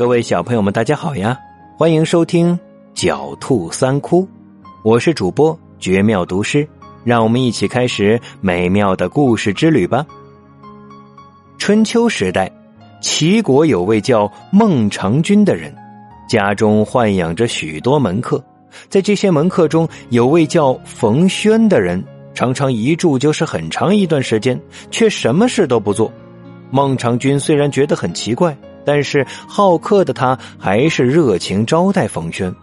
各位小朋友们，大家好呀！欢迎收听《狡兔三窟》，我是主播绝妙读诗，让我们一起开始美妙的故事之旅吧。春秋时代，齐国有位叫孟尝君的人，家中豢养着许多门客，在这些门客中有位叫冯轩的人，常常一住就是很长一段时间，却什么事都不做。孟尝君虽然觉得很奇怪。但是好客的他还是热情招待冯轩。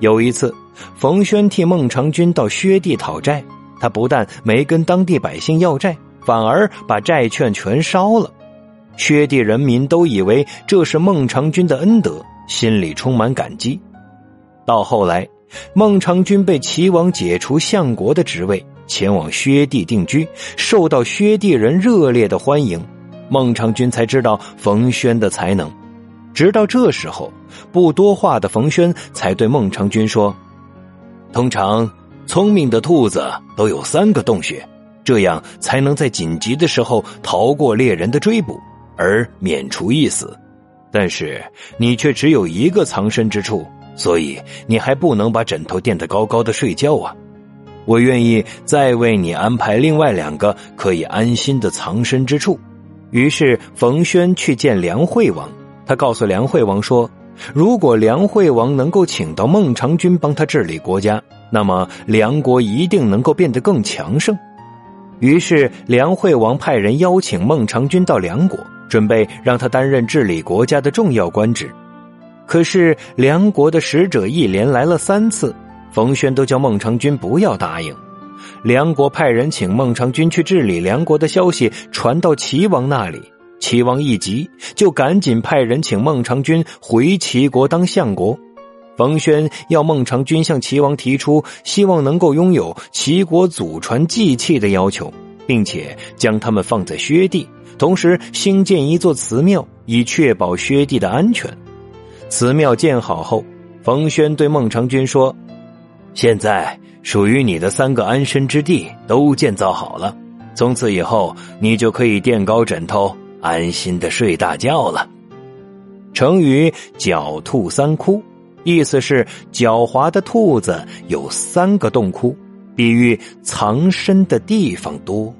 有一次，冯轩替孟尝君到薛地讨债，他不但没跟当地百姓要债，反而把债券全烧了。薛地人民都以为这是孟尝君的恩德，心里充满感激。到后来，孟尝君被齐王解除相国的职位，前往薛地定居，受到薛地人热烈的欢迎。孟尝君才知道冯轩的才能，直到这时候，不多话的冯轩才对孟尝君说：“通常聪明的兔子都有三个洞穴，这样才能在紧急的时候逃过猎人的追捕而免除一死。但是你却只有一个藏身之处，所以你还不能把枕头垫得高高的睡觉啊！我愿意再为你安排另外两个可以安心的藏身之处。”于是，冯轩去见梁惠王。他告诉梁惠王说：“如果梁惠王能够请到孟尝君帮他治理国家，那么梁国一定能够变得更强盛。”于是，梁惠王派人邀请孟尝君到梁国，准备让他担任治理国家的重要官职。可是，梁国的使者一连来了三次，冯轩都叫孟尝君不要答应。梁国派人请孟尝君去治理梁国的消息传到齐王那里，齐王一急，就赶紧派人请孟尝君回齐国当相国。冯轩要孟尝君向齐王提出希望能够拥有齐国祖传祭器的要求，并且将他们放在薛地，同时兴建一座祠庙，以确保薛地的安全。祠庙建好后，冯轩对孟尝君说：“现在。”属于你的三个安身之地都建造好了，从此以后你就可以垫高枕头，安心的睡大觉了。成语“狡兔三窟”，意思是狡猾的兔子有三个洞窟，比喻藏身的地方多。